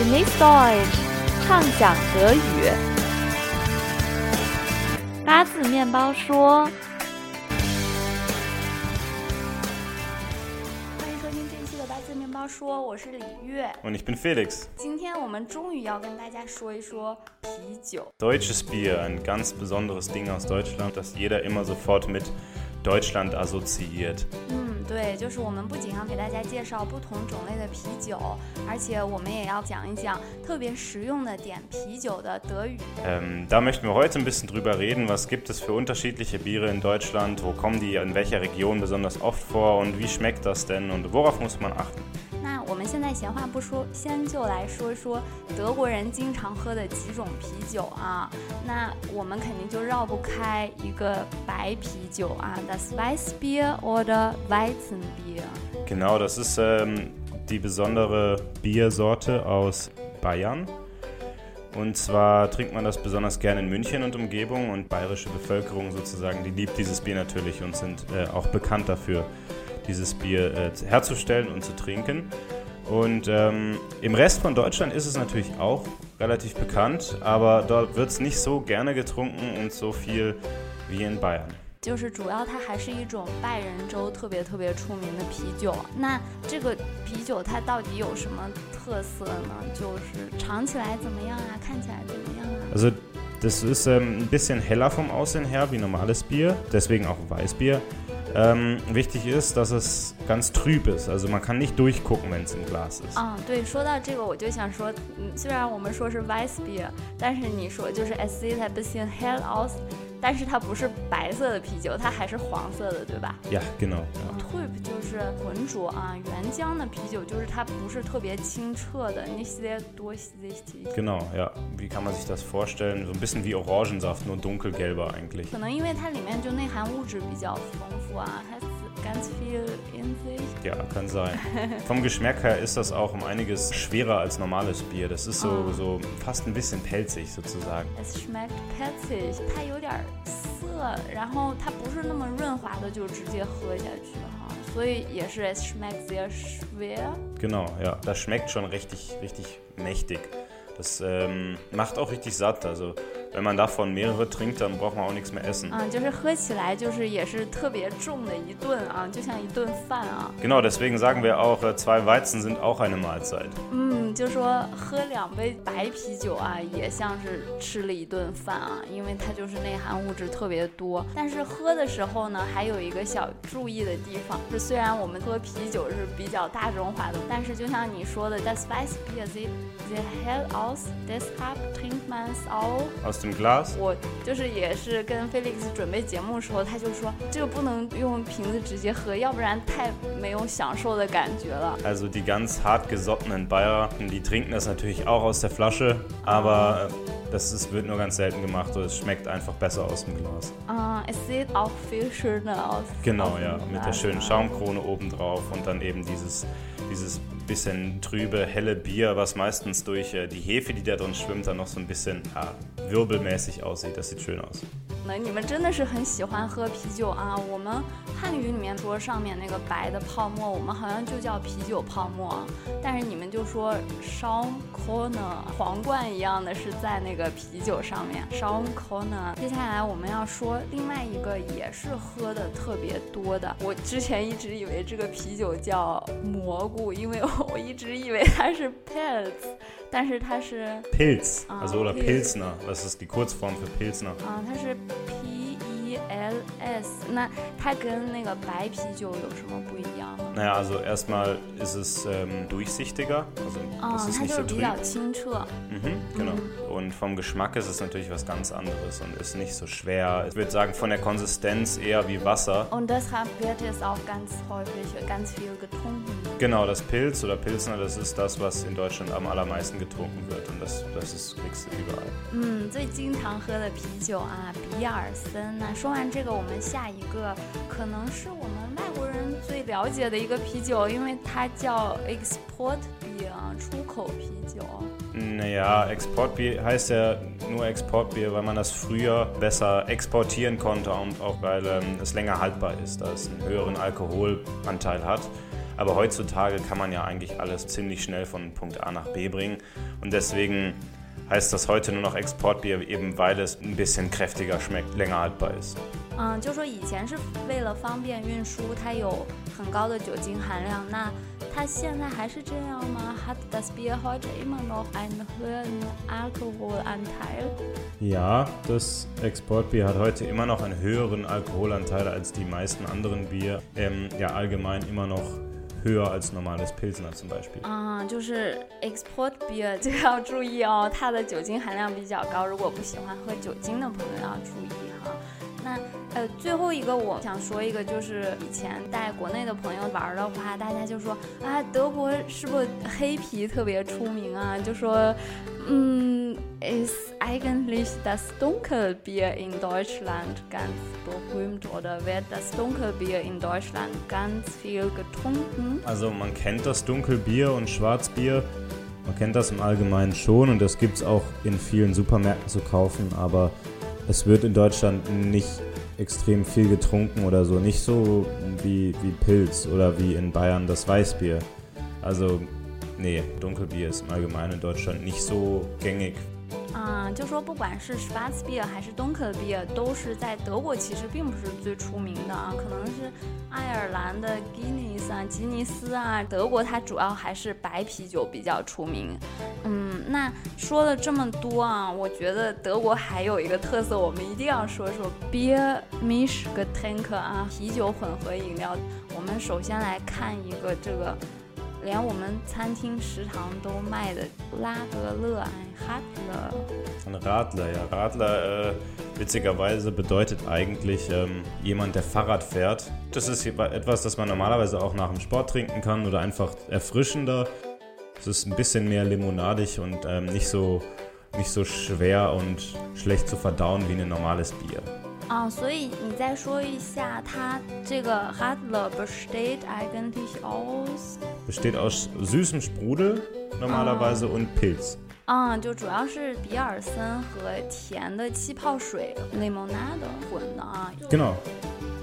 Genieß Deutsch，畅想德语。八字面包说。欢迎收听这一期的八字面包说，我是李月。 Und ich bin Felix. 今天我们终于要跟大家说一说啤酒。 Deutsches Bier, ein ganz besonderes Ding aus Deutschland, das jeder immer sofort mit Deutschland assoziiert. 嗯，对，就是我们不仅要给大家介绍不同种类的啤酒，而且我们也要讲一讲特别实用的点啤酒的德语。Ähm, da möchten wir heute ein bisschen drüber reden. Was gibt es für unterschiedliche Biere in Deutschland? Wo kommen die in welcher Region besonders oft vor? Und wie schmeckt das denn? Und worauf muss man achten? 那我们现在闲话不说，先就来说说德国人经常喝的几种啤酒啊。那我们肯定就绕不开一个白啤酒啊，das Weißbier oder Weizenbier。Genau, das ist ähm, die besondere Biersorte aus Bayern. Und zwar trinkt man das besonders gerne in München und Umgebung und bayerische Bevölkerung sozusagen, die liebt dieses Bier natürlich und sind äh, auch bekannt dafür, dieses Bier äh, herzustellen und zu trinken. Und ähm, im Rest von Deutschland ist es natürlich auch relativ bekannt, aber dort wird es nicht so gerne getrunken und so viel wie in Bayern. 就是主要它还是一种拜仁州特别特别出名的啤酒。那这个啤酒它到底有什么特色呢？就是尝起来怎么样啊？看起来怎么样啊？Also das ist ähm, ein bisschen heller vom Aussehen her wie normales Bier, deswegen auch Weißbier. Ähm, wichtig ist, dass es ganz trüb ist, also man kann nicht durchgucken, wenn es im Glas ist. 啊、对，说到这个，我就想说，嗯，虽然我们说是 Weißbier，但是你说就是 es sieht ein bisschen hell aus，但是它不是白色的啤酒，它还是黄色的，对吧？Yeah, genau. Ja. Trüb 就是浑浊啊，原浆的啤酒就是它不是特别清澈的，nicht sehr durchsichtig。Genau, ja. Wie kann man sich das vorstellen? So ein bisschen wie Orangensaft, nur dunkelgelber eigentlich. 可能因为它里面就内含物质比较丰富啊，它 Ja, kann sein. Vom Geschmack her ist das auch um einiges schwerer als normales Bier. Das ist so, Ah. so fast ein bisschen pelzig sozusagen. Es schmeckt pelzig，它有点涩，然后它不是那么润滑的，就直接喝下去哈，所以也是 es schmeckt sehr schwer。 Genau, ja. Das schmeckt schon richtig, richtig mächtig. Das ähm, macht auch richtig satt. Also wenn man davon mehrere trinkt, dann braucht man auch nichts mehr essen. 嗯，就是喝起来就是也是特别重的一顿啊，就像一顿饭啊。 Genau, deswegen sagen wir auch, äh, zwei Weizen sind auch eine Mahlzeit. 嗯，就说喝两杯白啤酒啊，也像是吃了一顿饭啊，因为它就是内含物质特别多。但是喝的时候呢，还有一个小注意的地方，是虽然我们喝啤酒是比较大众化的，但是就像你说的，das Weißbier sieht sehr hell aus, deshalb trinkt man es auch。Aus dem Glas? 我就是也是跟 Felix 准备节目的时候，他就说这个不能用瓶子直接喝，要不然太没有享受的感觉了。Also die ganz hartgesottenen Bayer, die trinken das natürlich auch aus der Flasche, aber äh, das ist, wird nur ganz selten gemacht. So, es schmeckt einfach besser aus dem Glas. 嗯，es sieht auch viel schöner aus. Genau, ja, mit der schönen. Schaumkrone obendrauf und dann eben dieses, dieses bisschen trübe, helle Bier, was meistens durch äh, die Hefe, die da drin schwimmt, dann noch so ein bisschen ja, wirbelmäßig aussieht. Das sieht schön aus. 那你们真的是很喜欢喝啤酒啊！我们汉语里面说上面那个白的泡沫，我们好像就叫啤酒泡沫啊，但是你们就说 Schaumkrone 皇冠一样的是在那个啤酒上面 Schaumkrone。接下来我们要说另外一个也是喝的特别多的，我之前一直以为这个啤酒叫蘑菇，因为 我一直以为它是 Pils，但是它是 Pilz, Ah, also oder Pilz. Pilsner, das ist die Kurzform für Pilsner. 啊，它是 P E L S，那它跟那个白啤酒有什么不一样呢？Naja, also erstmal ist es ähm, durchsichtiger, also 啊， es ist 它 nicht 就 so 是比 trüb. 较清澈。 Mhm, genau. Und vom Geschmack ist es natürlich was ganz anderes und ist nicht so schwer. Ich würde sagen, von der Konsistenz eher wie Wasser. Und deshalb wird es auch ganz häufig ganz viel getrunken. Genau, das Pilz oder Pilsner, das ist das, was in Deutschland am allermeisten getrunken wird und das, das ist, kriegst du überall. 嗯，最经常喝的啤酒啊，比尔森。那说完这个，我们下一个可能是我们外国人 最了解的一个啤酒，因为它叫 Export Beer 啊，出口啤酒。 Naja, Exportbier heißt ja nur Exportbier, weil man das früher besser exportieren konnte und auch weil ähm, es länger haltbar ist, da es einen höheren Alkoholanteil hat. Aber heutzutage kann man ja eigentlich alles ziemlich schnell von Punkt A nach B bringen. Und deswegen heißt das heute nur noch Exportbier, eben weil es ein bisschen kräftiger schmeckt, länger haltbar ist. 嗯，就说以前是为了方便运输，它有 很高的酒精含量。那它现在还是这样吗？Hat das Bier heute immer noch einen höheren Alkoholanteil? Ja, das Exportbier hat heute immer noch einen höheren Alkoholanteil als die meisten anderen Bier. Ähm, ja, allgemein immer noch höher als normales Pilsner zum Beispiel. 啊、就是 export beer 这个要注意哦，它的酒精含量比较高，如果不喜欢喝酒精的朋友要注意 哈。那呃，最后一个我想说一个，就是以前带国内的朋友玩的话，大家就说啊，德国是不是黑啤特别出名啊？就说，嗯，ist eigentlich das Dunkelbier in Deutschland ganz berühmt oder wird das Dunkelbier in Deutschland ganz viel getrunken? Also man kennt das Dunkelbier und Schwarzbier. Man kennt das im Allgemeinen schon und das gibt es auch in vielen Supermärkten zu kaufen, aber es wird in Deutschland nicht extrem viel getrunken oder so. Nicht so wie, wie Pilz oder wie in Bayern das Weißbier. Also, nee, Dunkelbier ist im Allgemeinen in Deutschland nicht so gängig. 啊、就说不管是 Schwarzbier 还是 Dunkelbier，都是在德国其实并不是最出名的啊，可能是爱尔兰的 Guinness 啊、吉尼斯啊，德国它主要还是白啤酒比较出名。嗯，那说了这么多啊，我觉得德国还有一个特色，我们一定要说说 Beer m i s h g e t a n k 啊，啤酒混合饮料。我们首先来看一个这个。连我们餐厅食堂都卖的拉德勒ein Radler。 Ein Radler, ja. Radler, äh, witzigerweise bedeutet eigentlich ähm, jemand, der Fahrrad fährt. Das ist etwas, das man normalerweise auch nach dem Sport trinken kann oder einfach erfrischender. Es ist ein bisschen mehr limonadig und ähm, nicht, so, nicht so schwer und schlecht zu verdauen wie ein normales Bier. 啊，所以你再说一下，它这个 Radler besteht eigentlich aus， Besteht aus süßem Sprudel normalerweise und Pilz. 啊，就主要是比尔森和甜的气泡水 limonade 混的啊。 Genau.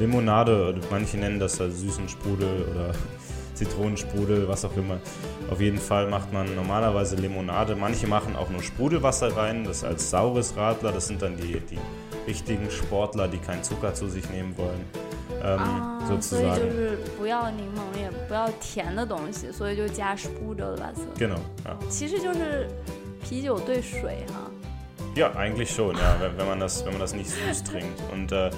Limonade, oder manche nennen das da süßen Sprudel oder Zitronensprudel, was auch immer. Auf jeden Fall macht man normalerweise Limonade. Manche machen auch nur Sprudelwasser rein, das als saures Radler. Das sind dann die, die richtigen Sportler, die keinen Zucker zu sich nehmen wollen. Ähm, 啊，所以就 sozusagen. 是不要柠檬，也不要甜的东西，所以就加 Sprudelwasser， Genau. Ja. 其实就是啤酒兑水哈。 ja, eigentlich schon, ja, wenn, wenn, man das, wenn man das nicht süß trinkt. Und äh,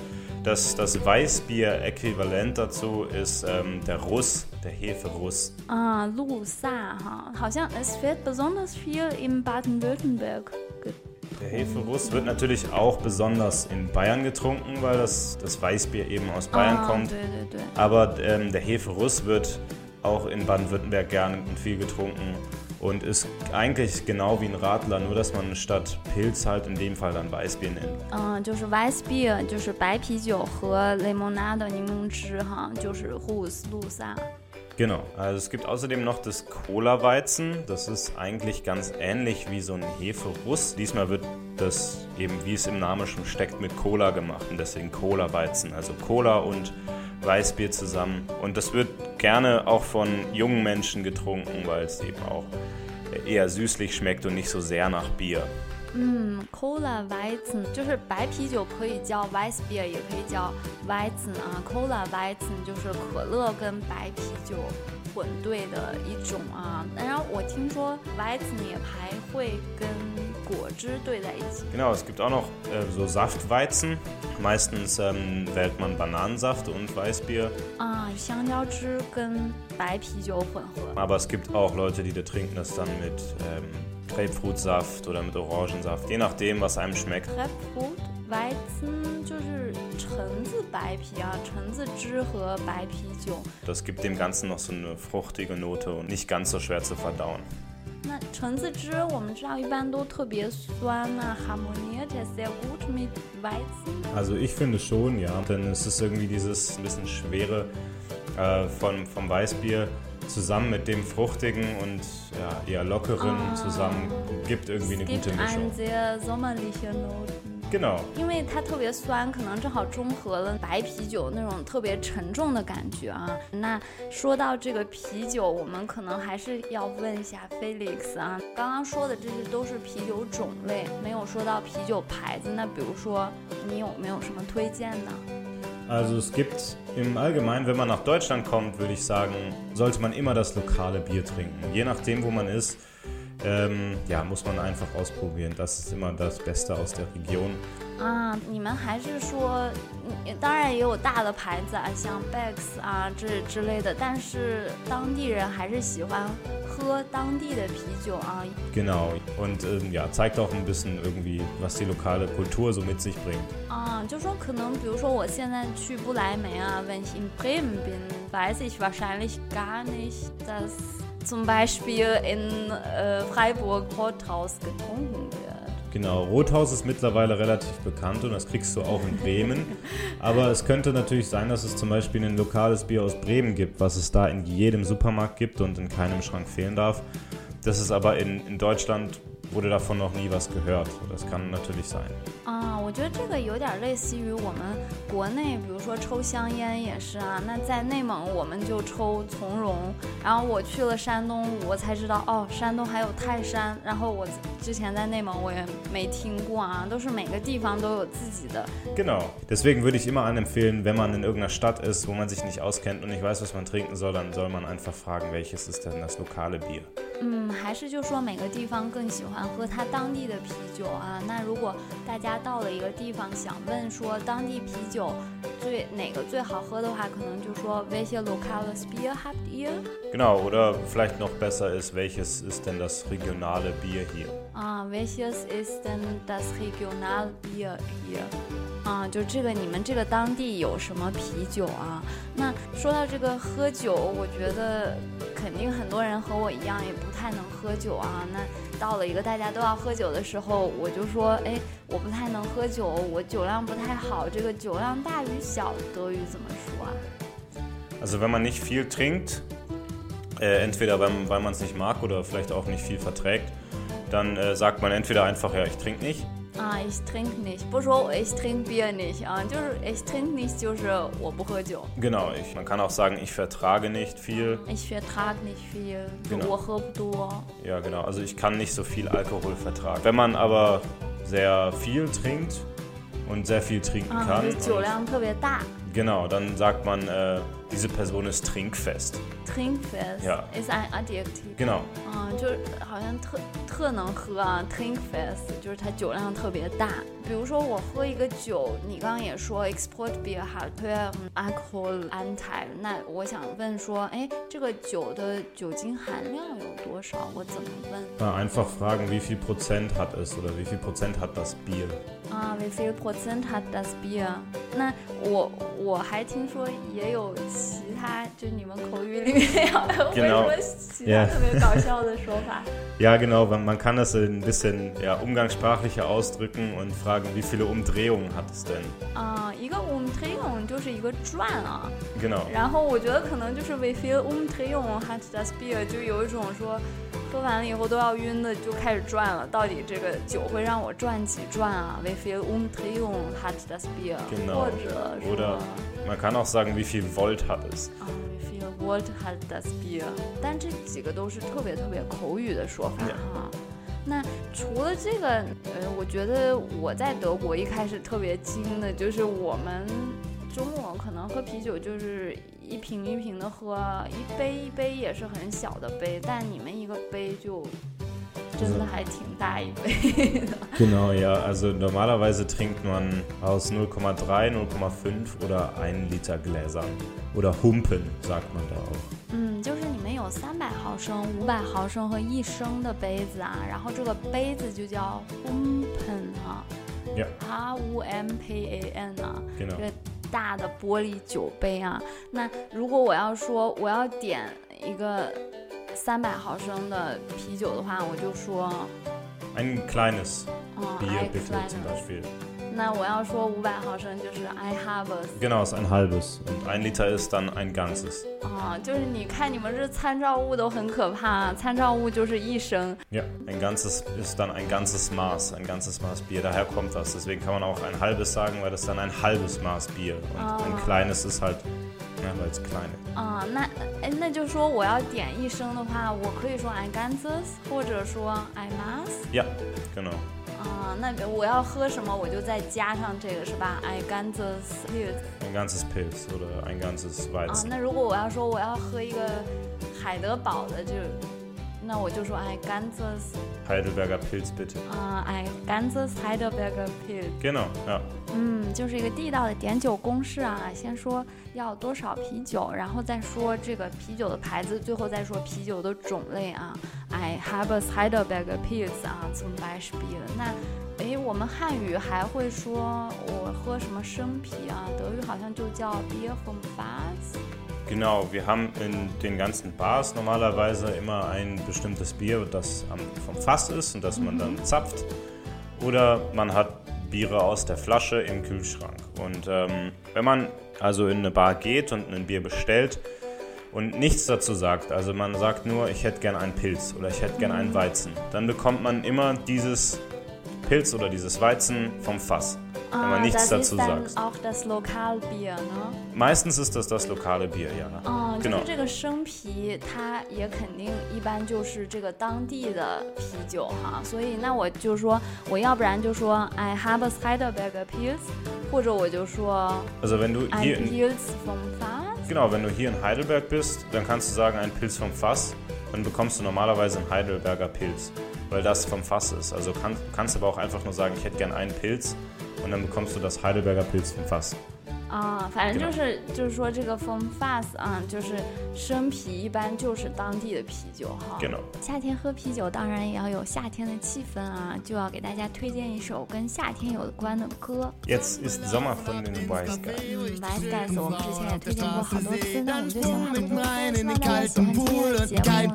das, das Weißbier-Äquivalent dazu ist ähm, der Russ, der Heferuss. 啊，路萨哈，好像 es wird besonders viel in Baden-Württemberg ge- Der Heferuss wird natürlich auch besonders in Bayern getrunken, weil das, das Weißbier eben aus Bayern 啊， kommt. 对对对。 Aber ähm, der Heferuss wird auch in Baden-Württemberg gern und viel getrunken und ist eigentlich genau wie ein Radler, nur dass man statt Pilz halt in dem Fall dann Weißbier nennt. 嗯，就是 Weiss Beer，就是白啤酒和 Limonade 柠檬汁哈，就是 Hus 路萨。 Genau. Also es gibt außerdem noch das Cola-Weizen. Das ist eigentlich ganz ähnlich wie so ein Heferuss. Diesmal wird das eben, wie es im Namen schon steckt, mit Cola gemacht und deswegen Cola-Weizen. Also Cola und Weißbier zusammen. Und das wird gerne auch von jungen Menschen getrunken, weil es eben auch eher süßlich schmeckt und nicht so sehr nach Bier. 嗯，Cola Weizen 就是白啤酒可以叫 Weiss Beer，也可以叫 Weizen 啊。Cola Weizen 就是可乐跟白啤酒混兑的一种啊。然后我听说 Weizen 也还会跟果汁兑在一起。 Genau, es gibt auch noch äh, so Saftweizen. Meistens ähm, wählt man Bananensaft und Weißbier. 啊，香蕉汁跟白啤酒混合。 Aber es gibt auch Leute, die da trinken das dann mit ähm, Grapefruitsaft oder mit Orangensaft, je nachdem, was einem schmeckt. Grapefruit Weizen 就是橙子白啤啊，橙子汁和白啤酒。 Das gibt dem Ganzen noch so eine fruchtige Note und nicht ganz so schwer zu verdauen. 那橙子汁我们知道一般都特别酸呐、harmoniert es sehr gut mit Weizen。 Also ich finde schon, ja. Denn es ist irgendwie dieses ein bisschen schwere äh, von, vom Weißbier zusammen mit dem fruchtigen und ja, eher lockeren Ah. zusammen gibt irgendwie eine es gibt gute Mischung. eine sehr sommerliche Noten. Genau. 因为它特别酸，可能正好中和了白啤酒那种特别沉重的感觉啊。那说到这个啤酒，我们可能还是要问一下 Felix 啊，刚刚说的这些都是啤酒种类，没有说到啤酒牌子。那比如说，你有没有什么推荐呢？ Also es gibt im Allgemeinen, wenn man nach Deutschland kommt, würde ich sagen, sollte man immer das lokale Bier trinken. Je nachdem, wo man ist, ähm, ja, muss man einfach ausprobieren. Das ist immer das Beste aus der Region. 啊，你们还是说，嗯当然也有大的牌子啊，像 Bex 啊这之类的，但是当地人还是喜欢喝当地的啤酒啊。 Genau. Und ähm, ja, zeigt auch ein bisschen irgendwie, was die lokale Kultur so mit sich bringt. 啊，就说可能，比如说我现在去不来梅啊，wenn ich in Bremen bin, weiß ich wahrscheinlich gar nicht, dass zum Beispiel in äh, Freiburg Rothaus getrunken wird. Genau, Rothaus ist mittlerweile relativ bekannt und das kriegst du auch in Bremen. Aber es könnte natürlich sein, dass es zum Beispiel ein lokales Bier aus Bremen gibt, was es da in jedem Supermarkt gibt und in keinem Schrank fehlen darf. Das ist aber in, in Deutschland wurde davon noch nie was gehört. Das kann natürlich sein. 啊，我觉得这个有点类似于我们国内，比如说抽香烟也是啊。那在内蒙我们就抽从容，然后我去了山东，我才知道哦，山东还有泰山。然后我之前在内蒙我也没听过啊，都是每个地方都有自己的。 Genau. Deswegen würde ich immer anempfehlen, wenn man in irgendeiner Stadt ist, wo man sich nicht auskennt und nicht weiß, was man trinken soll, dann soll man einfach fragen, welches ist denn das lokale Bier. 嗯，还是就说每个地方更喜欢 喝它当地的啤酒啊。那如果大家到了一个地方想问说当地啤酒最哪个最好喝的话，可能就说 welche lokales Bier habt ihr？Genau, oder vielleicht noch besser ist, welches ist denn das regionale Bier hier? 啊，welches ist denn das regionale Bier hier？啊，就这个你们这个当地有什么啤酒啊？那说到这个喝酒，我觉得肯定很多人和我一样也不太能喝酒啊。那到了一个大家都要喝酒的时候，我就说，哎，我不太能喝酒，我酒量不太好。这个酒量大与小，德语怎么说啊？Also wenn man nicht viel trinkt, entweder weil weil man es nicht mag oder vielleicht auch nicht viel verträgt, dann sagt man entweder einfach ja, ich trinke nicht. 啊，ich trinke nicht，不说我 ich trinke Bier nicht 啊，就是 ich trinke nicht，就是我不喝酒。 Genau, ich, man kann auch sagen, ich vertrage nicht viel. Ich vertrage nicht viel，就 Genau 我喝不多。 Ja, genau, also ich kann nicht so viel Alkohol vertragen. Wenn man aber sehr viel trinkt und sehr viel trinken 啊， kann, 就酒 und, 量特别大。 genau, dann sagt man, äh, diese Person ist trinkfest. Trinkfest Ja. ist ein Adjektiv。 Genau. 啊，就是好像特特能喝啊，Trinkfest 就是它酒量特别大。比如说我喝一个酒，你刚刚也说 Export Beer hat höheren Alkoholanteil，那我想问说，哎，这个酒的酒精含量有多少？我怎么问？ Ja, einfach fragen, wie viel Prozent hat es oder wie viel Prozent hat das Bier. 啊，wie viel Prozent hat das Bier？那我我还听说也有 其他，就你们口语里面好像会 Genau. 说其他 Yeah. 特别搞笑的说法。 Ja, genau, man man kann das ein bisschen ja, umgangssprachlicher ausdrücken und fragen, wie viele Umdrehungen hat es denn? 啊，一个 umdrehung 就是一个转啊， Genau. 然后我觉得可能就是 wie viel umdrehung hat das Bier，就有一种说喝完了以后都要晕的，就开始转了。到底这个酒会让我转几转啊？wie viel umdrehung hat das Bier？、 Genau. 或者说 Oder man kann auch sagen, wie viel Volt hat es. 啊，wie viel Volt hat das Bier？但这几个都是特别特别口语的说法 Yeah. 哈。那除了这个，呃，我觉得我在德国一开始特别惊的就是我们周末可能喝啤酒就是一瓶一瓶的喝，一杯一杯也是很小的杯，但你们一个杯就真的还挺大一杯的。Genau, ja. Also normalerweise trinkt man aus 0,3, 0,5 oder 1 Liter Gläsern. Oder Humpen, sagt man da auch. 嗯，就是你们有三百毫升、五百毫升和一升的杯子啊，然后这个杯子就叫 Humpen 啊 Ja,，H U M P A N 啊，genau. 这个大的玻璃酒杯啊。那如果我要说我要点一个三百毫升的啤酒的话，我就说， Ein kleines 嗯 Bier ，I bitte kleine zum Beispiel. 那我要说五百毫升就是 I have a Genau, ist ein halbes. Und ein Liter ist dann ein ganzes. 啊，就是你看你们这参照物都很可怕，参照物就是一升 Ja, ein ganzes ist dann ein ganzes Maß, ein ganzes Maß Bier. Daher kommt das. Deswegen kann man auch ein halbes sagen, weil das dann ein halbes Maß Bier. Und ein kleines ist halt, 啊，那哎，那就说我要点一升的话，我可以说 I ganzes，或者说 I mas。Ja, genau. 啊，那我要喝什么，我就再加上这个是吧？I ganzes Pilz。Ein ganzes Pilz oder ein ganzes 啊，Weizen. 那如果我要说我要喝一个海德堡的，就那我就说 I ganzes Heidelberger Pilz bitte. 啊，I ganzes Heidelberger Pilz。Genau, ja. 嗯，就是一个地道的点酒公式啊。先说要多少啤酒，然后再说这个啤酒的牌子，最后再说啤酒的种类啊。I have a Heidelberger Pilz 啊，zum Beispiel。那诶，我们汉语还会说我喝什么生啤啊？德语好像就叫 Bier vom Fass。Genau, wir haben in den ganzen Bars normalerweise immer ein bestimmtes Bier, das vom Fass ist und das man dann zapft. Oder man hat Biere aus der Flasche im Kühlschrank. Und ähm, wenn man also in eine Bar geht und ein Bier bestellt und nichts dazu sagt, also man sagt nur, ich hätte gern einen Pilz oder ich hätte gern einen Weizen, dann bekommt man immer dieses Pilz oder dieses Weizen vom Fass Wenn man nichts Ah, das dazu ist dann sagt. auch das Lokalbier, ne？ Meistens ist das das lokale Bier, ja. 哦，就 genau. 是这个生啤，它也肯定一般就是这个当地的啤酒哈，所以那我就说，我要不然就说 I have a Heidelberger Pilz，或者我就说 Also wenn du ein hier in, Pilz vom Fass。 Genau, wenn du hier in Heidelberg bist, dann kannst du sagen, ein Pilz vom Fass. Dann bekommst du normalerweise einen Heidelberger Pilz, weil das vom Fass ist. Also kann, kannst aber auch einfach nur sagen, ich hätte gern einen Pilz und dann bekommst du das Heidelberger Pilz vom Fass. 啊，反正就是就是说这个 from fast 啊，就是生啤一般就是当地的啤酒哈。夏天喝啤酒当然也要有夏天的气氛啊，就要给大家推荐一首跟夏天有关的歌。Jetzt ist Sommer von den Wise Guys. 嗯，Nice Guys 我们之前也推荐过好多次，那我们就先把我们的 rein in 希望大家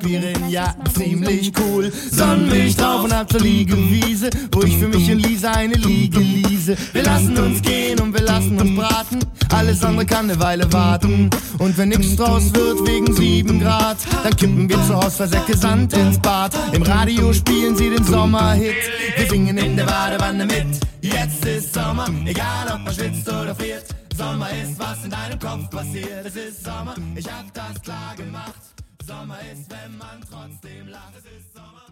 Alles andere kann eine Weile warten. Und wenn nix draus wird wegen 7 Grad, dann kippen wir zu Hause Versäcke Sand ins Bad. Im Radio spielen sie den Sommerhit. Wir singen in der Badewanne mit. Jetzt ist Sommer, egal ob man schwitzt oder friert. Sommer ist, was in deinem Kopf passiert. Es ist Sommer, ich hab das klar gemacht. Sommer ist, wenn man trotzdem lacht. Es ist Sommer.